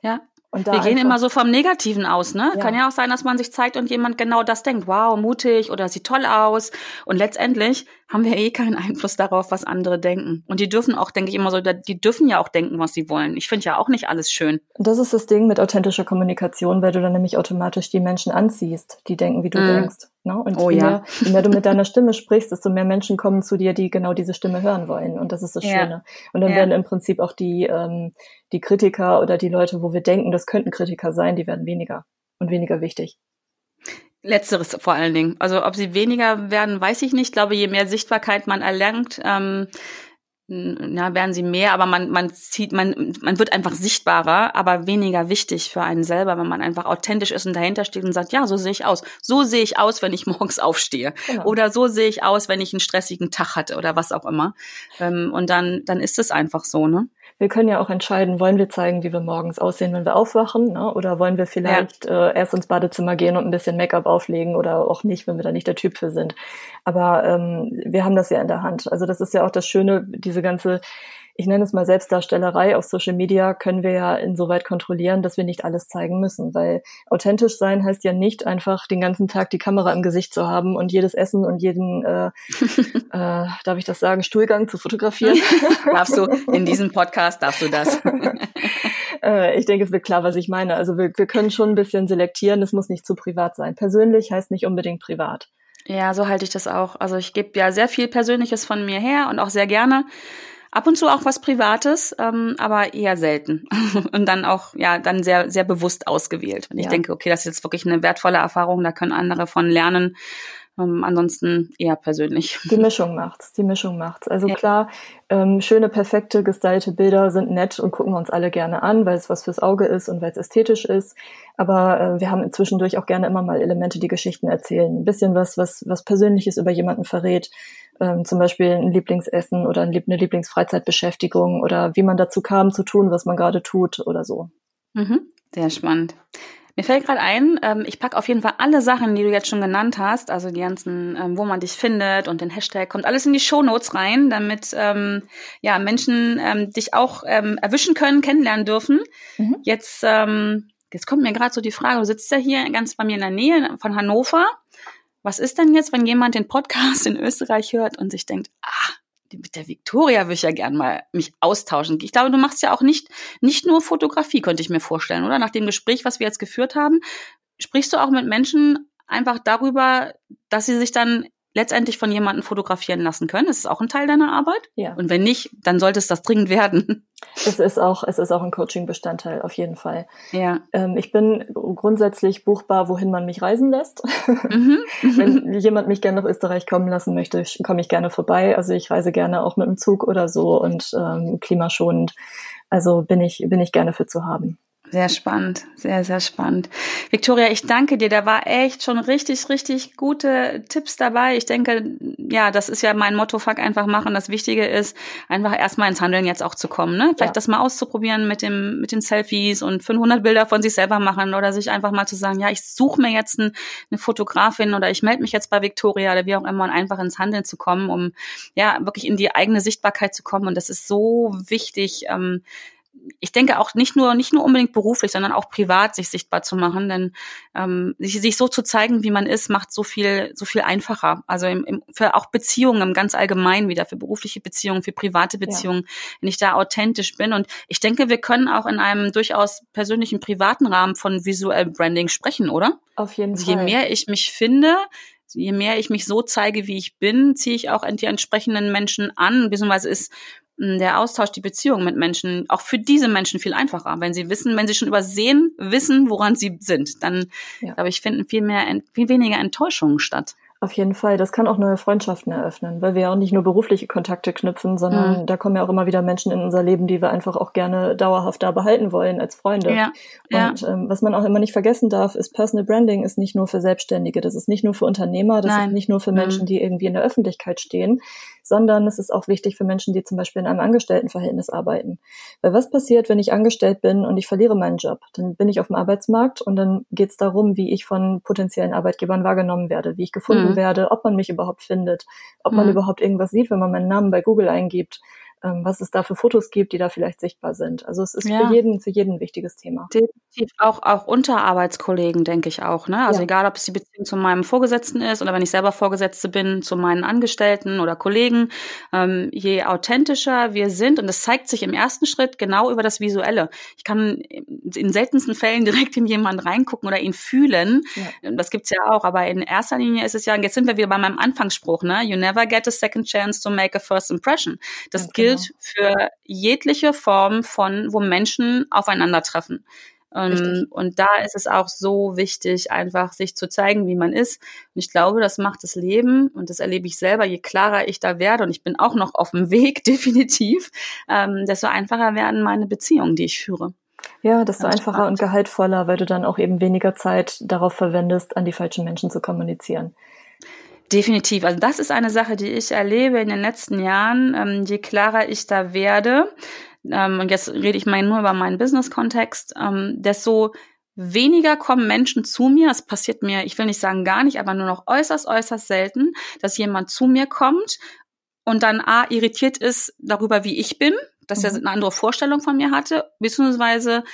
ja. Und wir gehen immer so vom Negativen aus, ne? Ja. Kann ja auch sein, dass man sich zeigt und jemand genau das denkt, wow, mutig oder sieht toll aus. Und letztendlich haben wir eh keinen Einfluss darauf, was andere denken. Und die dürfen auch, denke ich immer so, die dürfen ja auch denken, was sie wollen. Ich finde ja auch nicht alles schön. Das ist das Ding mit authentischer Kommunikation, weil du dann nämlich automatisch die Menschen anziehst, die denken, wie du mm. denkst. Ne? Und oh, je, mehr, je mehr du mit deiner Stimme sprichst, desto mehr Menschen kommen zu dir, die genau diese Stimme hören wollen. Und das ist das ja. Schöne. Und dann ja. werden im Prinzip auch die, ähm, die Kritiker oder die Leute, wo wir denken, das könnten Kritiker sein, die werden weniger und weniger wichtig. Letzteres vor allen Dingen. Also ob sie weniger werden, weiß ich nicht. Ich glaube, je mehr Sichtbarkeit man erlangt, ähm, na, werden sie mehr, aber man, man zieht, man, man wird einfach sichtbarer, aber weniger wichtig für einen selber, wenn man einfach authentisch ist und dahinter steht und sagt, ja, so sehe ich aus. So sehe ich aus, wenn ich morgens aufstehe. Genau. Oder so sehe ich aus, wenn ich einen stressigen Tag hatte oder was auch immer. Ähm, und dann, dann ist es einfach so, ne? Wir können ja auch entscheiden, wollen wir zeigen, wie wir morgens aussehen, wenn wir aufwachen, ne? oder wollen wir vielleicht ja. äh, erst ins Badezimmer gehen und ein bisschen Make-up auflegen oder auch nicht, wenn wir da nicht der Typ für sind. Aber ähm, wir haben das ja in der Hand. Also das ist ja auch das Schöne, diese ganze ich nenne es mal Selbstdarstellerei auf Social Media, können wir ja insoweit kontrollieren, dass wir nicht alles zeigen müssen. Weil authentisch sein heißt ja nicht einfach den ganzen Tag die Kamera im Gesicht zu haben und jedes Essen und jeden, äh, äh, darf ich das sagen, Stuhlgang zu fotografieren. darfst du, in diesem Podcast darfst du das. äh, ich denke, es wird klar, was ich meine. Also wir, wir können schon ein bisschen selektieren, es muss nicht zu privat sein. Persönlich heißt nicht unbedingt privat. Ja, so halte ich das auch. Also ich gebe ja sehr viel Persönliches von mir her und auch sehr gerne. Ab und zu auch was Privates, ähm, aber eher selten. und dann auch, ja, dann sehr, sehr bewusst ausgewählt. Ja. ich denke, okay, das ist jetzt wirklich eine wertvolle Erfahrung, da können andere von lernen. Ähm, ansonsten eher persönlich. Die Mischung macht's, die Mischung macht's. Also ja. klar, ähm, schöne, perfekte, gestylte Bilder sind nett und gucken wir uns alle gerne an, weil es was fürs Auge ist und weil es ästhetisch ist. Aber äh, wir haben inzwischen durch auch gerne immer mal Elemente, die Geschichten erzählen. Ein bisschen was, was, was Persönliches über jemanden verrät ähm, zum Beispiel ein Lieblingsessen oder eine Lieblingsfreizeitbeschäftigung oder wie man dazu kam zu tun, was man gerade tut oder so. Mhm. Sehr spannend. Mir fällt gerade ein, ähm, ich pack auf jeden Fall alle Sachen, die du jetzt schon genannt hast, also die ganzen, ähm, wo man dich findet und den Hashtag, kommt alles in die Show Notes rein, damit ähm, ja Menschen ähm, dich auch ähm, erwischen können, kennenlernen dürfen. Mhm. Jetzt, ähm, jetzt kommt mir gerade so die Frage, du sitzt ja hier ganz bei mir in der Nähe von Hannover was ist denn jetzt, wenn jemand den Podcast in Österreich hört und sich denkt, ah, mit der Victoria würde ich ja gern mal mich austauschen. Ich glaube, du machst ja auch nicht, nicht nur Fotografie, könnte ich mir vorstellen, oder? Nach dem Gespräch, was wir jetzt geführt haben, sprichst du auch mit Menschen einfach darüber, dass sie sich dann letztendlich von jemandem fotografieren lassen können. Ist es auch ein Teil deiner Arbeit? Ja. Und wenn nicht, dann sollte es das dringend werden. Es ist auch, es ist auch ein Coaching-Bestandteil, auf jeden Fall. Ja. Ähm, ich bin grundsätzlich buchbar, wohin man mich reisen lässt. Mhm. wenn jemand mich gerne nach Österreich kommen lassen möchte, komme ich gerne vorbei. Also ich reise gerne auch mit dem Zug oder so und ähm, klimaschonend. Also bin ich, bin ich gerne für zu haben. Sehr spannend, sehr, sehr spannend. Victoria, ich danke dir. Da war echt schon richtig, richtig gute Tipps dabei. Ich denke, ja, das ist ja mein Motto, fuck einfach machen. Das Wichtige ist, einfach erstmal ins Handeln jetzt auch zu kommen. Ne? Vielleicht ja. das mal auszuprobieren mit dem, mit den Selfies und 500 Bilder von sich selber machen oder sich einfach mal zu sagen, ja, ich suche mir jetzt ein, eine Fotografin oder ich melde mich jetzt bei Victoria oder wie auch immer und einfach ins Handeln zu kommen, um ja wirklich in die eigene Sichtbarkeit zu kommen. Und das ist so wichtig, ähm, ich denke auch nicht nur nicht nur unbedingt beruflich, sondern auch privat sich sichtbar zu machen, denn ähm, sich, sich so zu zeigen, wie man ist, macht so viel so viel einfacher. Also im, im, für auch Beziehungen im ganz allgemein wieder für berufliche Beziehungen, für private Beziehungen, ja. wenn ich da authentisch bin. Und ich denke, wir können auch in einem durchaus persönlichen privaten Rahmen von visuell Branding sprechen, oder? Auf jeden also Fall. Je mehr ich mich finde, je mehr ich mich so zeige, wie ich bin, ziehe ich auch die entsprechenden Menschen an, beziehungsweise ist der Austausch, die Beziehung mit Menschen auch für diese Menschen viel einfacher, wenn sie wissen, wenn sie schon übersehen wissen, woran sie sind, dann ja. glaube ich finden viel mehr, viel weniger Enttäuschungen statt. Auf jeden Fall. Das kann auch neue Freundschaften eröffnen, weil wir ja auch nicht nur berufliche Kontakte knüpfen, sondern mhm. da kommen ja auch immer wieder Menschen in unser Leben, die wir einfach auch gerne dauerhaft da behalten wollen als Freunde. Ja. Und ja. Ähm, was man auch immer nicht vergessen darf, ist Personal Branding ist nicht nur für Selbstständige, das ist nicht nur für Unternehmer, das Nein. ist nicht nur für Menschen, mhm. die irgendwie in der Öffentlichkeit stehen, sondern es ist auch wichtig für Menschen, die zum Beispiel in einem Angestelltenverhältnis arbeiten. Weil was passiert, wenn ich angestellt bin und ich verliere meinen Job? Dann bin ich auf dem Arbeitsmarkt und dann geht es darum, wie ich von potenziellen Arbeitgebern wahrgenommen werde, wie ich gefunden mhm. werde, ob man mich überhaupt findet, ob man mhm. überhaupt irgendwas sieht, wenn man meinen Namen bei Google eingibt was es da für Fotos gibt, die da vielleicht sichtbar sind. Also es ist ja. für jeden, für jeden ein wichtiges Thema. Definitiv auch, auch unter Arbeitskollegen, denke ich auch. Ne? Also ja. egal, ob es die Beziehung zu meinem Vorgesetzten ist oder wenn ich selber Vorgesetzte bin, zu meinen Angestellten oder Kollegen, ähm, je authentischer wir sind, und das zeigt sich im ersten Schritt genau über das Visuelle. Ich kann in seltensten Fällen direkt in jemanden reingucken oder ihn fühlen. Ja. Das gibt's ja auch, aber in erster Linie ist es ja, und jetzt sind wir wieder bei meinem Anfangsspruch, ne? You never get a second chance to make a first impression. Das gilt gilt für jegliche Form von, wo Menschen aufeinandertreffen. Ähm, und da ist es auch so wichtig, einfach sich zu zeigen, wie man ist. Und ich glaube, das macht das Leben, und das erlebe ich selber, je klarer ich da werde, und ich bin auch noch auf dem Weg, definitiv, ähm, desto einfacher werden meine Beziehungen, die ich führe. Ja, desto einfacher spannend. und gehaltvoller, weil du dann auch eben weniger Zeit darauf verwendest, an die falschen Menschen zu kommunizieren. Definitiv. Also das ist eine Sache, die ich erlebe in den letzten Jahren. Ähm, je klarer ich da werde, ähm, und jetzt rede ich mal nur über meinen Business-Kontext, ähm, desto weniger kommen Menschen zu mir. Es passiert mir, ich will nicht sagen gar nicht, aber nur noch äußerst, äußerst selten, dass jemand zu mir kommt und dann A, irritiert ist darüber, wie ich bin, dass er mhm. eine andere Vorstellung von mir hatte, beziehungsweise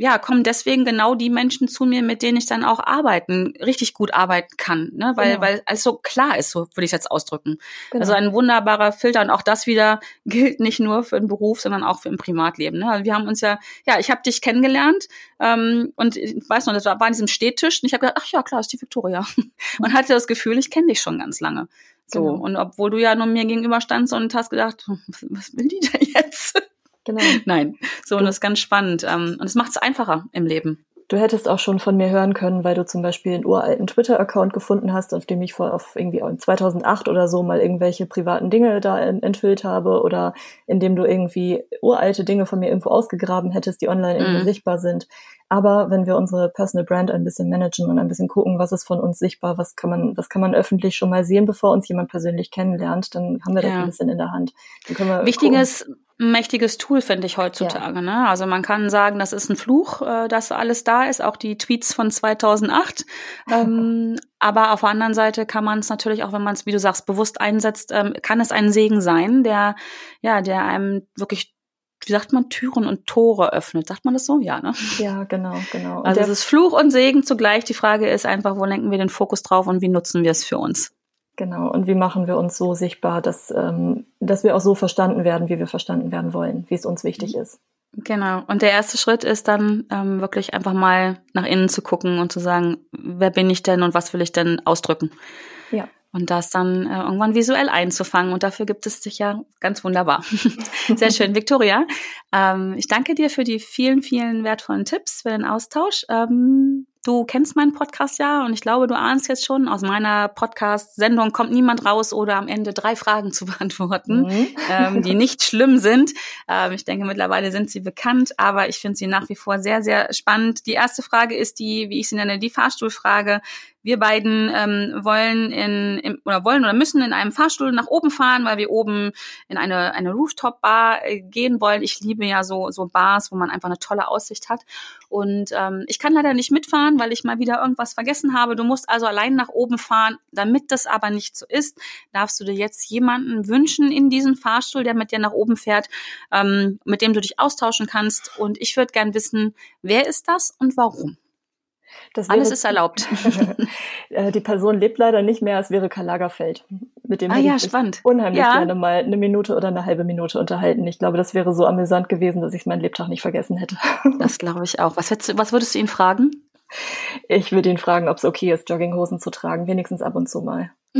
ja, kommen deswegen genau die Menschen zu mir, mit denen ich dann auch arbeiten, richtig gut arbeiten kann, ne? weil, genau. weil alles so klar ist, so würde ich jetzt ausdrücken. Genau. Also ein wunderbarer Filter und auch das wieder gilt nicht nur für den Beruf, sondern auch für im Privatleben. Ne? Also wir haben uns ja, ja, ich habe dich kennengelernt ähm, und ich weiß noch, das war an diesem Stehtisch und ich habe gedacht, ach ja, klar, ist die Victoria und hatte das Gefühl, ich kenne dich schon ganz lange. So, genau. und obwohl du ja nur mir gegenüber standst und hast gedacht, was, was will die denn jetzt? Genau. Nein, so und das ist ganz spannend. Ähm, und es macht es einfacher im Leben. Du hättest auch schon von mir hören können, weil du zum Beispiel einen uralten Twitter-Account gefunden hast, auf dem ich vor auf irgendwie 2008 oder so mal irgendwelche privaten Dinge da enthüllt habe oder indem du irgendwie uralte Dinge von mir irgendwo ausgegraben hättest, die online irgendwie mhm. sichtbar sind. Aber wenn wir unsere Personal Brand ein bisschen managen und ein bisschen gucken, was ist von uns sichtbar, was kann man, was kann man öffentlich schon mal sehen, bevor uns jemand persönlich kennenlernt, dann haben wir das ja. ein bisschen in der Hand. Wichtiges, gucken mächtiges Tool, finde ich heutzutage. Ja. Ne? Also man kann sagen, das ist ein Fluch, äh, dass alles da ist, auch die Tweets von 2008. ähm, aber auf der anderen Seite kann man es natürlich auch, wenn man es, wie du sagst, bewusst einsetzt, ähm, kann es ein Segen sein, der ja, der einem wirklich wie sagt man, Türen und Tore öffnet. Sagt man das so? Ja, ne? Ja, genau, genau. Und also es ist Fluch und Segen zugleich. Die Frage ist einfach, wo lenken wir den Fokus drauf und wie nutzen wir es für uns? Genau. Und wie machen wir uns so sichtbar, dass, ähm, dass wir auch so verstanden werden, wie wir verstanden werden wollen, wie es uns wichtig ist. Genau. Und der erste Schritt ist dann ähm, wirklich einfach mal nach innen zu gucken und zu sagen, wer bin ich denn und was will ich denn ausdrücken? Und das dann äh, irgendwann visuell einzufangen. Und dafür gibt es dich ja ganz wunderbar. Sehr schön, Victoria. Ähm, ich danke dir für die vielen, vielen wertvollen Tipps, für den Austausch. Ähm, Du kennst meinen Podcast ja und ich glaube, du ahnst jetzt schon, aus meiner Podcast-Sendung kommt niemand raus oder am Ende drei Fragen zu beantworten, mhm. ähm, die nicht schlimm sind. Ähm, ich denke, mittlerweile sind sie bekannt, aber ich finde sie nach wie vor sehr, sehr spannend. Die erste Frage ist die, wie ich sie nenne, die Fahrstuhlfrage. Wir beiden ähm, wollen in, in oder wollen oder müssen in einem Fahrstuhl nach oben fahren, weil wir oben in eine eine Rooftop Bar äh, gehen wollen. Ich liebe ja so so Bars, wo man einfach eine tolle Aussicht hat. Und ähm, ich kann leider nicht mitfahren, weil ich mal wieder irgendwas vergessen habe. Du musst also allein nach oben fahren. Damit das aber nicht so ist, darfst du dir jetzt jemanden wünschen in diesem Fahrstuhl, der mit dir nach oben fährt, ähm, mit dem du dich austauschen kannst. Und ich würde gern wissen, wer ist das und warum? Alles ist erlaubt. Äh, die Person lebt leider nicht mehr, es wäre Karl Lagerfeld. Mit dem ah, ja, spannend. unheimlich ja. gerne mal eine Minute oder eine halbe Minute unterhalten. Ich glaube, das wäre so amüsant gewesen, dass ich meinen Lebtag nicht vergessen hätte. Das glaube ich auch. Was, hättest, was würdest du ihn fragen? Ich würde ihn fragen, ob es okay ist, Jogginghosen zu tragen, wenigstens ab und zu mal.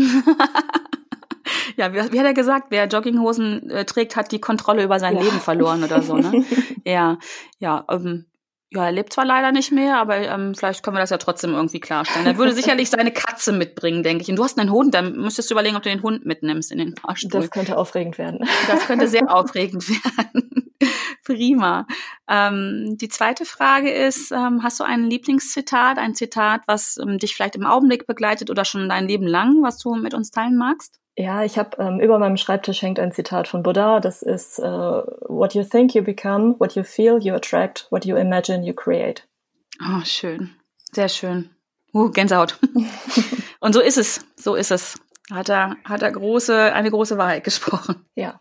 ja, wie, wie, hat er gesagt, wer Jogginghosen äh, trägt, hat die Kontrolle über sein ja. Leben verloren oder so, ne? ja, ja, ähm, ja, er lebt zwar leider nicht mehr, aber ähm, vielleicht können wir das ja trotzdem irgendwie klarstellen. Er würde sicherlich seine Katze mitbringen, denke ich. Und du hast einen Hund, dann müsstest du überlegen, ob du den Hund mitnimmst in den Fahrstuhl. Das könnte aufregend werden. Das könnte sehr aufregend werden. Prima. Ähm, die zweite Frage ist, ähm, hast du ein Lieblingszitat, ein Zitat, was ähm, dich vielleicht im Augenblick begleitet oder schon dein Leben lang, was du mit uns teilen magst? Ja, ich habe ähm, über meinem Schreibtisch hängt ein Zitat von Buddha. Das ist uh, What you think you become, what you feel you attract, what you imagine you create. Oh, schön. Sehr schön. Uh, Gänsehaut. Und so ist es. So ist es. Hat er, hat er große, eine große Wahrheit gesprochen. Ja.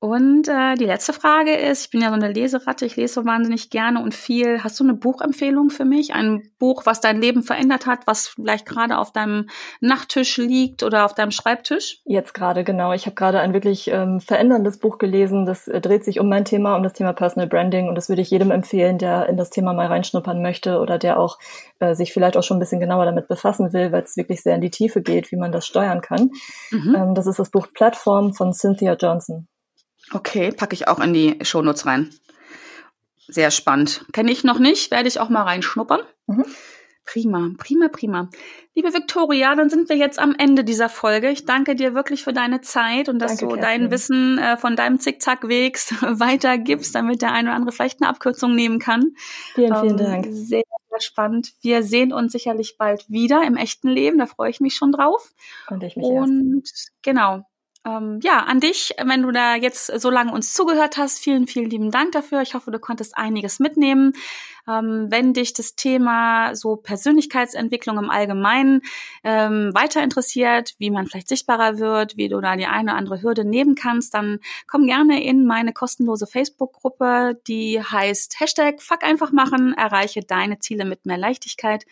Und äh, die letzte Frage ist, ich bin ja so eine Leseratte, ich lese so wahnsinnig gerne und viel. Hast du eine Buchempfehlung für mich? Ein Buch, was dein Leben verändert hat, was vielleicht gerade auf deinem Nachttisch liegt oder auf deinem Schreibtisch? Jetzt gerade, genau. Ich habe gerade ein wirklich ähm, veränderndes Buch gelesen. Das äh, dreht sich um mein Thema, um das Thema Personal Branding. Und das würde ich jedem empfehlen, der in das Thema mal reinschnuppern möchte oder der auch äh, sich vielleicht auch schon ein bisschen genauer damit befassen will, weil es wirklich sehr in die Tiefe geht, wie man das steuern kann. Mhm. Ähm, das ist das Buch Plattform von Cynthia Johnson. Okay, packe ich auch in die Shownotes rein. Sehr spannend. Kenne ich noch nicht, werde ich auch mal reinschnuppern. Mhm. Prima, prima, prima. Liebe Viktoria, dann sind wir jetzt am Ende dieser Folge. Ich danke dir wirklich für deine Zeit und dass danke, du Kerstin. dein Wissen äh, von deinem Zickzack-Wegs weitergibst, damit der eine oder andere vielleicht eine Abkürzung nehmen kann. Vielen, vielen ähm, Dank. Sehr, sehr spannend. Wir sehen uns sicherlich bald wieder im echten Leben. Da freue ich mich schon drauf. Und ich mich Und erst. genau, ähm, ja, an dich, wenn du da jetzt so lange uns zugehört hast, vielen, vielen lieben Dank dafür. Ich hoffe, du konntest einiges mitnehmen. Ähm, wenn dich das Thema so Persönlichkeitsentwicklung im Allgemeinen ähm, weiter interessiert, wie man vielleicht sichtbarer wird, wie du da die eine oder andere Hürde nehmen kannst, dann komm gerne in meine kostenlose Facebook-Gruppe, die heißt Hashtag Fuck einfach machen, erreiche deine Ziele mit mehr Leichtigkeit.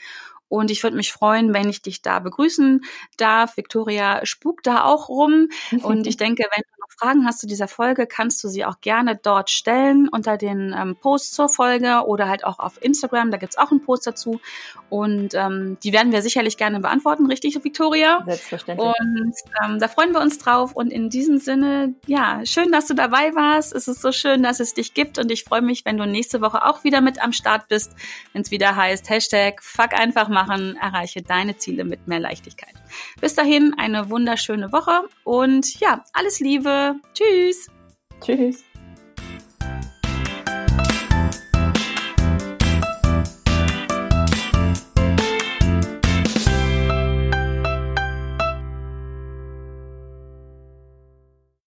Und ich würde mich freuen, wenn ich dich da begrüßen darf. Victoria spukt da auch rum. Und ich denke, wenn Fragen hast zu dieser Folge, kannst du sie auch gerne dort stellen unter den ähm, Posts zur Folge oder halt auch auf Instagram. Da gibt's auch einen Post dazu. Und ähm, die werden wir sicherlich gerne beantworten, richtig, Victoria? Selbstverständlich. Und ähm, da freuen wir uns drauf. Und in diesem Sinne, ja, schön, dass du dabei warst. Es ist so schön, dass es dich gibt. Und ich freue mich, wenn du nächste Woche auch wieder mit am Start bist, wenn es wieder heißt, Hashtag Fuck einfach machen, erreiche deine Ziele mit mehr Leichtigkeit. Bis dahin eine wunderschöne Woche und ja, alles Liebe. Tschüss. Tschüss.